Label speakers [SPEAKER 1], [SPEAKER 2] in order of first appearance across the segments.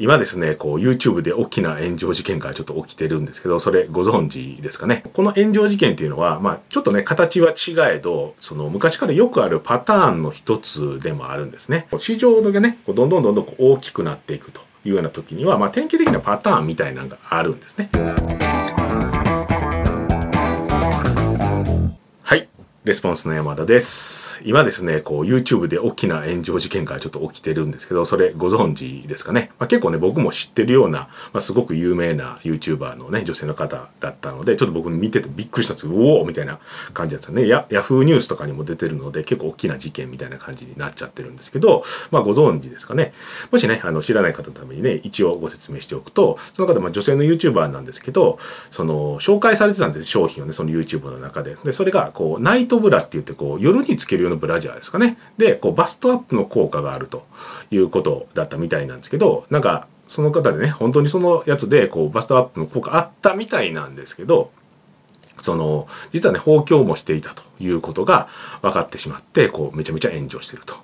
[SPEAKER 1] 今ですね、こう YouTube で大きな炎上事件がちょっと起きてるんですけど、それご存知ですかね？この炎上事件っていうのは、まあちょっとね、形は違えど、その昔からよくあるパターンの一つでもあるんですね。市場がね、こうどんどんどんどん大きくなっていくというような時には、まあ典型的なパターンみたいなのがあるんですね。レスポンスの山田です。今ですね、こう YouTube で大きな炎上事件がちょっと起きてるんですけど、それご存知ですかね。まあ、結構ね、僕も知ってるような、まあ、すごく有名な YouTuber のね、女性の方だったので、ちょっと僕見ててびっくりしたんですけど、おおみたいな感じだったね。や、Yahoo ニュースとかにも出てるので、結構大きな事件みたいな感じになっちゃってるんですけど、まあご存知ですかね。もしね、あの知らない方のためにね、一応ご説明しておくと、その方、まあ女性の YouTuber なんですけど、その、紹介されてたんです、商品をね、その YouTube の中で。で、それが、こう、ナイトブラって言って、こう、夜につけるようなブラジャーですかね。で、こうバストアップの効果があるということだったみたいなんですけど、なんかその方でね、本当にそのやつでこうバストアップの効果あったみたいなんですけど、その、実はね、放狂もしていたということが分かってしまって、こう、めちゃめちゃ炎上してると。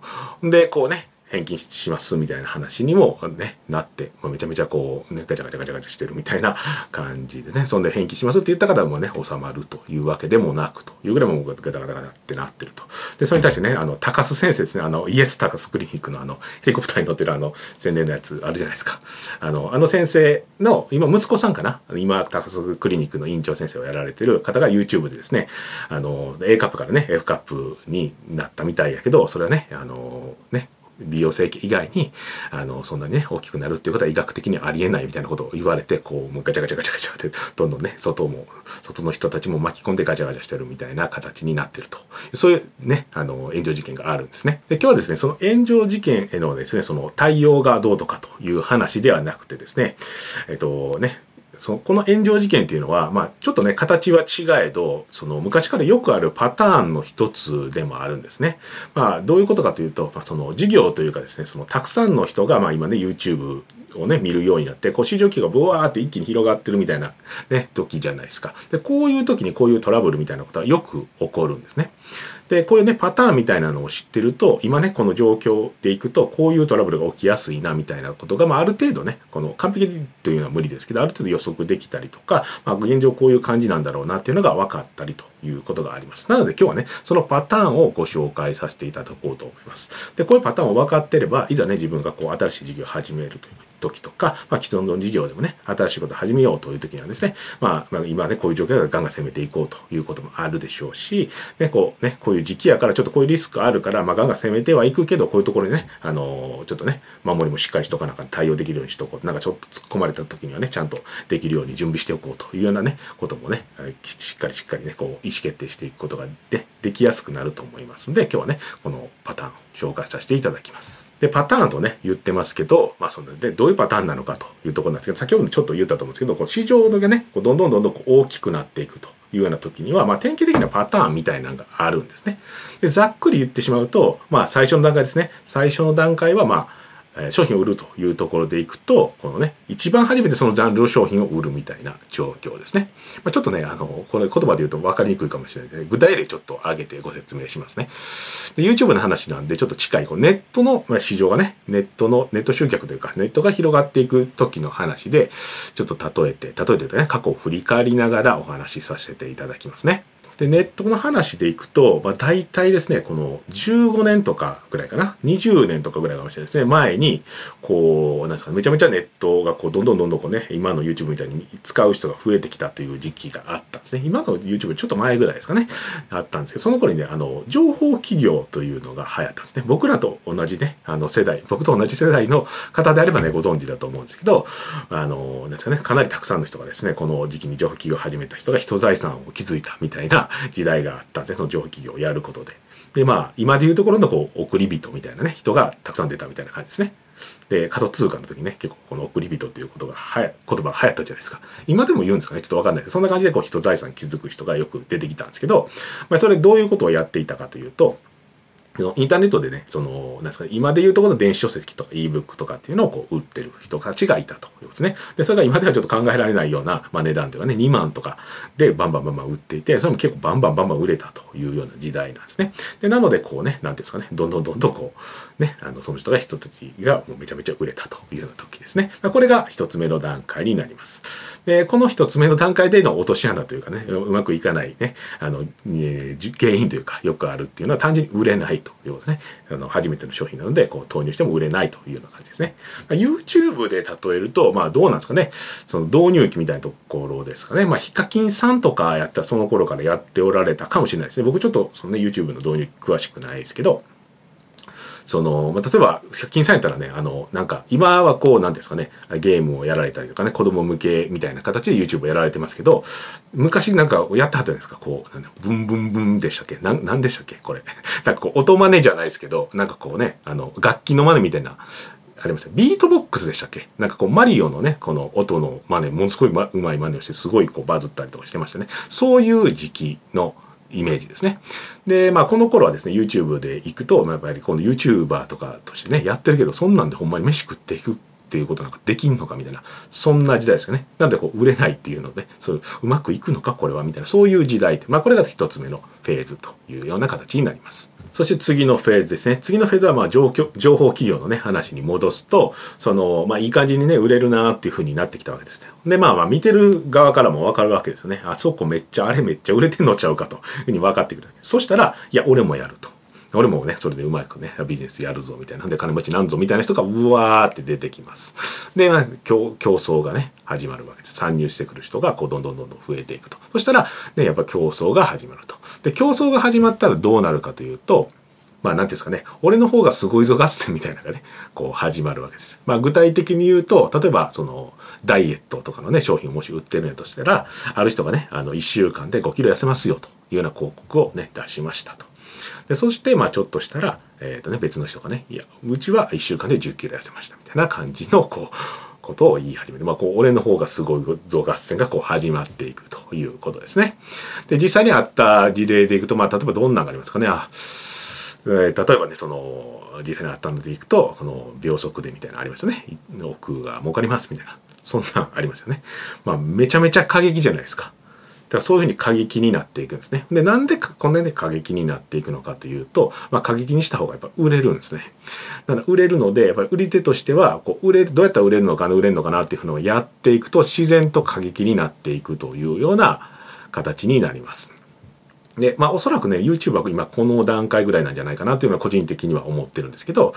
[SPEAKER 1] で、こうね、返金しますみたいな話にもね、なって、まあ、めちゃめちゃこう、ね、ガチャガチャガチャガチャしてるみたいな感じでね、そんで返金しますって言った方もね、収まるというわけでもなくというぐらいもうガタガタガタってなってると。で、それに対してね、あの、高須先生ですね、あの、イエス高須クリニックのあの、ヘリコプターに乗ってるあの、宣伝のやつあるじゃないですか。あの、あの先生の、今、息子さんかな？今、高須クリニックの院長先生をやられてる方が YouTube でですね、あの、A カップからね、F カップになったみたいやけど、それはね、あの、ね、美容整形以外にあのそんなにね大きくなるっていうことは医学的にありえないみたいなことを言われてこうもうガチャガチャガチャガチャってどんどんね外も外の人たちも巻き込んでガチャガチャしてるみたいな形になってると。そういうねあの炎上事件があるんですね。で今日はですねその炎上事件へのですねその対応がどうとかという話ではなくてですねえっとねそのこの炎上事件っていうのは、まあ、ちょっとね形は違えどその昔からよくあるパターンの一つでもあるんですね。まあ、どういうことかというと、まあ、その事業というかですねそのたくさんの人が、まあ、今ね YouTube をね見るようになってこう市場規模がブワーって一気に広がってるみたいな、ね、時じゃないですか。でこういう時にこういうトラブルみたいなことはよく起こるんですね。で、こういうね、パターンみたいなのを知ってると、今ね、この状況でいくと、こういうトラブルが起きやすいな、みたいなことが、まあ、ある程度ね、この完璧というのは無理ですけど、ある程度予測できたりとか、まあ、現状こういう感じなんだろうなっていうのが分かったりということがあります。なので今日はね、そのパターンをご紹介させていただこうと思います。で、こういうパターンを分かってれば、いざね、自分がこう、新しい事業を始めるという時とか、まあ、既存の事業でもね、新しいことを始めようという時にはですね、まあ、まあ、今ね、こういう状況だからガンガン攻めていこうということもあるでしょうし、ね、こうね、こういう時期やからちょっとこういうリスクあるから、まあ、ガンガン攻めてはいくけど、こういうところにね、あのー、ちょっとね、守りもしっかりしとかなか対応できるようにしとこう。なんかちょっと突っ込まれた時にはね、ちゃんとできるように準備しておこうというようなね、こともね、しっかりしっかりね、こう、意思決定していくことがでできやすくなると思いますので、今日はね、このパターンを紹介させていただきます。で、パターンとね、言ってますけど、まあ、そので、どういうパターンなのかというところなんですけど、先ほどちょっと言ったと思うんですけど、こう市場がね、こうどんどんどんどん大きくなっていくというような時には、まあ、典型的なパターンみたいなのがあるんですね。で、ざっくり言ってしまうと、まあ、最初の段階ですね。最初の段階は、まあ、商品を売るというところでいくと、このね、一番初めてそのジャンルの商品を売るみたいな状況ですね。まあ、ちょっとね、あの、これ言葉で言うと分かりにくいかもしれないので、具体例ちょっと挙げてご説明しますね。YouTube の話なんで、ちょっと近い、こうネットの、ま、市場がね、ネットの、ネット集客というか、ネットが広がっていく時の話で、ちょっと例えて、例えてとね、過去を振り返りながらお話しさせていただきますね。で、ネットの話でいくと、まあ、大体ですね、この15年とかぐらいかな、20年とかぐらいかもしれないですね、前に、こう、なんですか、めちゃめちゃネットがこう、どんどんどんどんこうね、今の YouTube みたいに使う人が増えてきたという時期があったんですね。今の YouTube ちょっと前ぐらいですかね、あったんですけど、その頃にね、あの、情報企業というのが流行ったんですね。僕らと同じね、あの世代、僕と同じ世代の方であればね、ご存知だと思うんですけど、あの、なんですかね、かなりたくさんの人がですね、この時期に情報企業を始めた人が人財産を築いたみたいな時代があったんですねその上企業をやることで。でまあ今でいうところのこう送り人みたいなね人がたくさん出たみたいな感じですね。で仮想通貨の時ね結構この送り人っていうことがはや言葉が流行ったじゃないですか今でも言うんですかね？ちょっと分かんないけどそんな感じでこう人財産築く人がよく出てきたんですけど、まあ、それどういうことをやっていたかというとインターネットでね、その、なんですかね、今で言うところの電子書籍とか ebook とかっていうのをこう売ってる人たちがいたということですね。で、それが今ではちょっと考えられないような、まあ、値段というかね、2万とかでバンバンバンバン売っていて、それも結構バンバンバンバン売れたというような時代なんですね。で、なのでこうね、なんていうんですかね、どんどんどんどんこう、ね、あの、その人が人たちがもうめちゃめちゃ売れたというような時ですね。まこれが一つ目の段階になります。で、この一つ目の段階での落とし穴というかね、うまくいかないね、あの、えー、原因というか、よくあるっていうのは単純に売れないということですね。あの、初めての商品なので、こう、投入しても売れないというような感じですね。ま YouTube で例えると、まあ、どうなんですかね。その導入期みたいなところですかね。まあ、ヒカキンさんとかやったらその頃からやっておられたかもしれないですね。僕ちょっと、そのね、YouTube の導入詳しくないですけど、その、まあ、例えば、100均さんやったらね、あの、なんか、今はこう、なんですかね、ゲームをやられたりとかね、子供向けみたいな形で YouTube をやられてますけど、昔なんかやってはったじゃないですか、こう、ブンブンブンでしたっけ？なん、なんでしたっけ？これ。なんかこう、音真似じゃないですけど、なんかこうね、あの、楽器の真似みたいな、ありますビートボックスでしたっけ？なんかこう、マリオのね、この音の真似、ものすごい、ま、うまい真似をして、すごいこう、バズったりとかしてましたね。そういう時期の、イメージですね。で、まあ、この頃はですね、YouTube で行くと、まあ、やっぱりこの YouTuber とかとしてね、やってるけど、そんなんでほんまに飯食っていくっていうことなんかできんのかみたいな、そんな時代ですかね。なんでこう、売れないっていうので、そううまくいくのか、これは、みたいな、そういう時代って、まあ、これが一つ目のフェーズというような形になります。そして次のフェーズですね。次のフェーズはまあ情情報企業のね、話に戻すと、その、まあいい感じにね、売れるなっていう風になってきたわけですね。で、まあまあ見てる側からもわかるわけですよね。あそこめっちゃ、あれめっちゃ売れてんのちゃうかという風に分かってくる。そしたら、いや、俺もやると。俺もね、それでうまくね、ビジネスやるぞみたいなん。で、金持ちなんぞみたいな人がうわーって出てきます。で、まあ、競争がね、始まるわけです。参入してくる人がこうどんどんどんどん増えていくと。そしたら、ね、やっぱ競争が始まると。で、競争が始まったらどうなるかというと、まあ、なんていうんですかね、俺の方がすごいぞ合戦みたいなのがね、こう始まるわけです。まあ、具体的に言うと、例えば、その、ダイエットとかのね、商品をもし売ってるんやとしたら、ある人がね、あの、1週間で5キロ痩せますよというような広告をね、出しましたと。で、そして、まあ、ちょっとしたら、え、ー、とね、別の人がね、いや、うちは1週間で10キロ痩せましたみたいな感じの、こう、ことを言い始める。まあ、こう、俺の方がすごいぞ合戦がこう始まっていくということですね。で、実際にあった事例でいくと、まあ、例えばどんなのがありますかね。あえー、例えばねその実際にあったのでいくとこの秒速でみたいなのありますよね奥が儲かりますみたいなそんなんありますよねまあめちゃめちゃ過激じゃないですかだからそういうふうに過激になっていくんですね。で、なんでこんなに過激になっていくのかというと、まあ、過激にした方がやっぱ売れるんですね。だから売れるので、やっぱり売り手としては、こう売れる、どうやったら売れるのかな、売れるのかなっていうのをやっていくと、自然と過激になっていくというような形になります。で、まあおそらくね、YouTube は今この段階ぐらいなんじゃないかなというのは個人的には思ってるんですけど、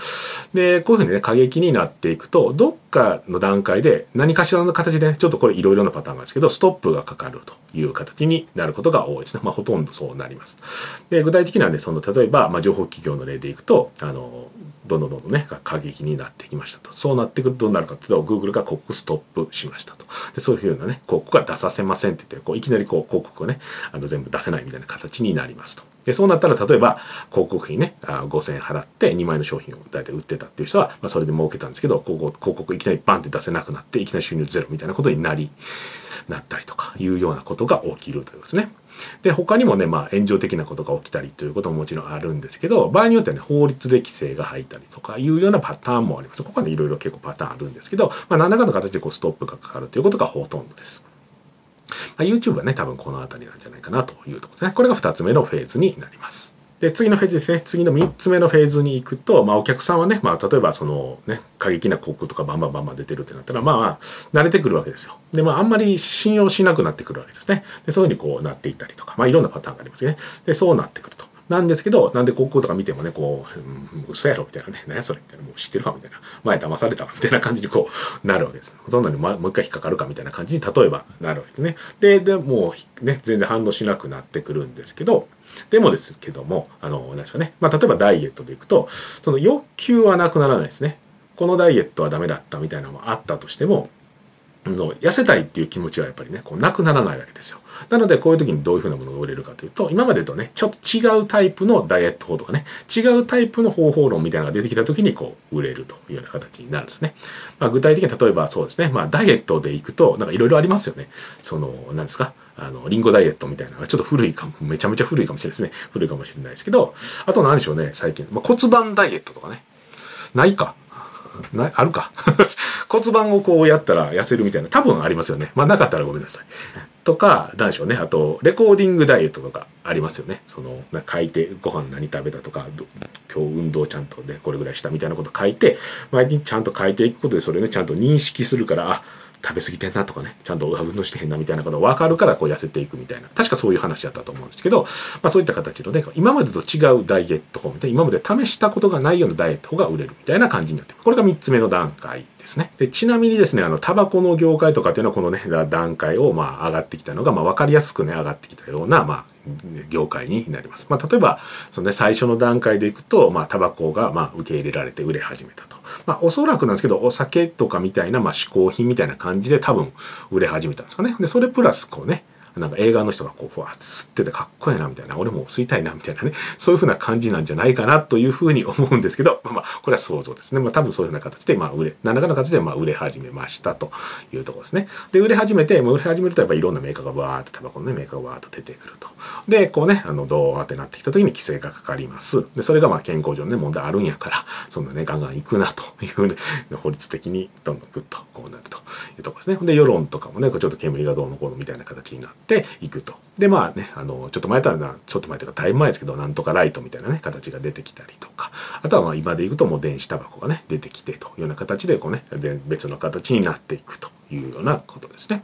[SPEAKER 1] で、こういうふうにね、過激になっていくと、どっかの段階で何かしらの形で、ねちょっとこれいろいろなパターンがあるんですけど、ストップがかかるという形になることが多いですね。まあほとんどそうなります。で、具体的なね、その、例えば、まあ情報企業の例でいくと、あの、どんどんどんどんね、過激になってきましたと。そうなってくるとどうなるかというと、Google が広告ストップしましたと。で、そういうようなね、広告が出させませんって言って、こういきなりこう広告をね、あの全部出せないみたいな形になりますと。で、そうなったら、例えば、広告費ね、5000円払って2万円の商品を大体売ってたっていう人は、まあ、それで儲けたんですけど、ここ広告いきなりバンって出せなくなって、いきなり収入ゼロみたいなことになり、なったりとかいうようなことが起きるということですね。で、他にもね、まあ、炎上的なことが起きたりということももちろんあるんですけど、場合によってはね、法律で規制が入ったりとかいうようなパターンもあります。ここはね、いろいろ結構パターンあるんですけど、まあ、何らかの形でこうストップがかかるということがほとんどです。まあ、YouTube はね、多分この辺りなんじゃないかなというところですね。これが2つ目のフェーズになります。で、次のフェーズですね。次の3つ目のフェーズに行くと、まあお客さんはね、まあ例えばそのね、過激な広告とかバンバンバンバン出てるってなったら、まあまあ慣れてくるわけですよ。で、まああんまり信用しなくなってくるわけですね。で、そういうふうにこうなっていったりとか、まあいろんなパターンがありますね。で、そうなってくると。なんですけど、なんで広告とか見てもね、こう、うん、嘘やろみたいなね、何やそれみたいな、もう知ってるわみたいな、前騙されたわみたいな感じにこうなるわけです。そんなに、ま、もう一回引っかかるかみたいな感じに例えばなるわけですね。で、で、もうね、全然反応しなくなってくるんですけど、でもですけども、あの、何ですかね。まあ、例えばダイエットでいくと、その欲求はなくならないですね。このダイエットはダメだったみたいなのもあったとしても、の痩せたいっていう気持ちはやっぱりねこうなくならないわけですよなのでこういう時にどういうふうなものが売れるかというと今までとねちょっと違うタイプのダイエット法とかね違うタイプの方法論みたいなのが出てきた時にこう売れるというような形になるんですね、まあ、具体的に例えばそうですねまあダイエットでいくとなんかいろいろありますよねその何ですか？あの、リンゴダイエットみたいなのがちょっと古いかも、めちゃめちゃ古いかもしれないですね。古いかもしれないですけど、あと何でしょうね、最近。まあ、骨盤ダイエットとかね。ないか。なあるか。骨盤をこうやったら痩せるみたいな多分ありますよね。まあなかったらごめんなさい。とか何でしょうね。あとレコーディングダイエットとかありますよね。そのな書いてご飯何食べたとか今日運動ちゃんとねこれぐらいしたみたいなこと書いて毎日ちゃんと書いていくことでそれねちゃんと認識するからあ食べ過ぎてんなとかねちゃんと運動してへんなみたいなことが分かるからこう痩せていくみたいな確かそういう話だったと思うんですけど、まあ、そういった形のね今までと違うダイエット法みたいな今まで試したことがないようなダイエット法が売れるみたいな感じになってこれが3つ目の段階ですね。でちなみにですね、あの、タバコの業界とかっていうのはこのね、段階をまあ上がってきたのが、まあ分かりやすくね、上がってきたような、まあ、業界になります。まあ、例えば、そのね、最初の段階でいくと、まあ、タバコがまあ受け入れられて売れ始めたと。まあ、おそらくなんですけど、お酒とかみたいな、まあ、嗜好品みたいな感じで多分売れ始めたんですかね。で、それプラスこうね、なんか映画の人がこう、ふわっ吸っててかっこいいなみたいな、俺も吸いたいなみたいなね、そういう風な感じなんじゃないかなというふうに思うんですけど、まあ、これは想像ですね。まあ、多分そういうような形で、まあ、売れ、何らかの形で、まあ、売れ始めましたというところですね。で、売れ始めて、まあ、売れ始めると、やっぱいろんなメーカーがわーってタバコのね、メーカーがわーっと出てくると。で、こうね、あの、どうってなってきた時に規制がかかります。で、それがまあ、健康上のね、問題あるんやから、そんなね、ガンガン行くなというね、法律的にどんどんグッとこうなるというところですね。で、世論とかもね、ちょっと煙がどうのこうのみたいな形になっていくと。でまあねあのちょっと前だなちょっと前というかだいぶ前ですけどなんとかライトみたいなね形が出てきたりとかあとはまあ今でいくともう電子タバコがね出てきてというような形でこうね別の形になっていくというようなことですね。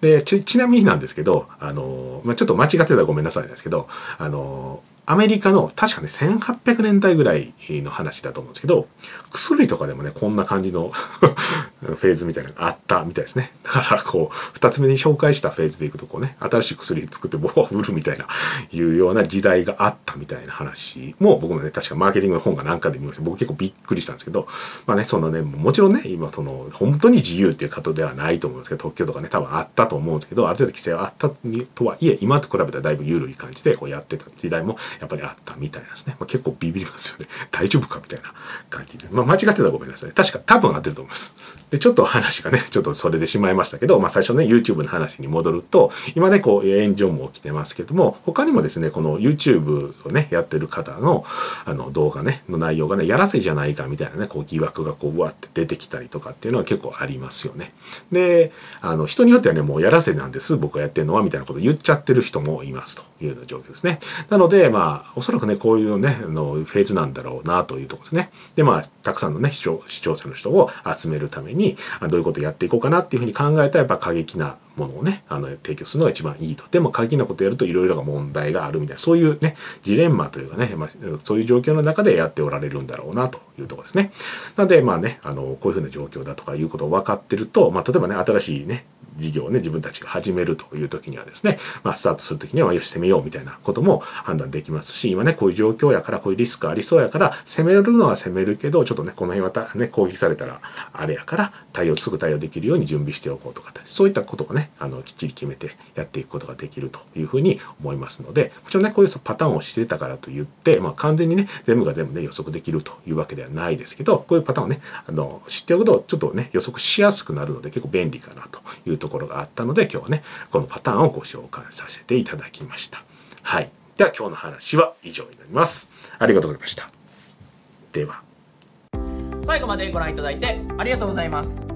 [SPEAKER 1] でちなみになんですけどあの、まあ、ちょっと間違ってたらごめんなさいなんですけどあのアメリカの確かね1800年代ぐらいの話だと思うんですけど薬とかでもねこんな感じの フェーズみたいなのがあったみたいですね。だからこう2つ目に紹介したフェーズでいくとこうね新しい薬作って僕は売るみたいないうような時代があったみたいな話も僕もね確かマーケティングの本が何かで見ました。僕結構びっくりしたんですけどまあねそのねもちろんね今その本当に自由っていうことではないと思うんですけど特許とかね多分あったと思うんですけどある程度規制はあったとはいえ今と比べたらだいぶ緩い感じでこうやってた時代もやっぱりあったみたいなんですね。まあ、結構ビビりますよね。大丈夫かみたいな感じで。まあ、間違ってたらごめんなさい。確か多分合ってると思います。で、ちょっと話がね、ちょっとそれでしまいましたけど、まあ、最初ね、YouTube の話に戻ると、今ね、こう、炎上も起きてますけども、他にもですね、この YouTube をね、やってる方の、あの、動画ね、の内容がね、やらせじゃないかみたいなね、こう、疑惑がこう、うわって出てきたりとかっていうのは結構ありますよね。で、あの、人によってはね、もうやらせなんです、僕がやってるのは、みたいなこと言っちゃってる人もいますというような状況ですね。なので、まあ、おそらくね、こういうね、のフェーズなんだろうなというところですね。で、まあ、たくさんのね、視聴視聴者の人を集めるために、どういうことをやっていこうかなっていうふうに考えたら、やっぱ過激なものをね、あの、提供するのが一番いいと。でも、過激なことやるといろいろな問題があるみたいな、そういうね、ジレンマというかね、まあ、そういう状況の中でやっておられるんだろうなというとこですね。なので、まあね、あの、こういうふうな状況だとかいうことを分かってると、まあ、例えばね、新しいね、事業をね、自分たちが始めるという時にはですね、まあ、スタートする時には、よし、攻めようみたいなことも判断できますし、今ね、こういう状況やから、こういうリスクありそうやから、攻めるのは攻めるけど、ちょっとね、この辺はね、攻撃されたら、あれやから、対応、すぐ対応できるように準備しておこうとか、そういったことをあの、きっちり決めてやっていくことができるというふうに思いますので、もちろんね、こういうパターンをしてたからといって、まあ、完全にね、全部が全部ね、予測できるというわけではないですけど、こういうパターンをね、あの、知っておくと、ちょっとね、予測しやすくなるので、結構便利かなというところがあったので、今日はね、このパターンをご紹介させていただきました。はい。では今日の話は以上になります。ありがとうございました。では。
[SPEAKER 2] 最後までご覧いただいてありがとうございます。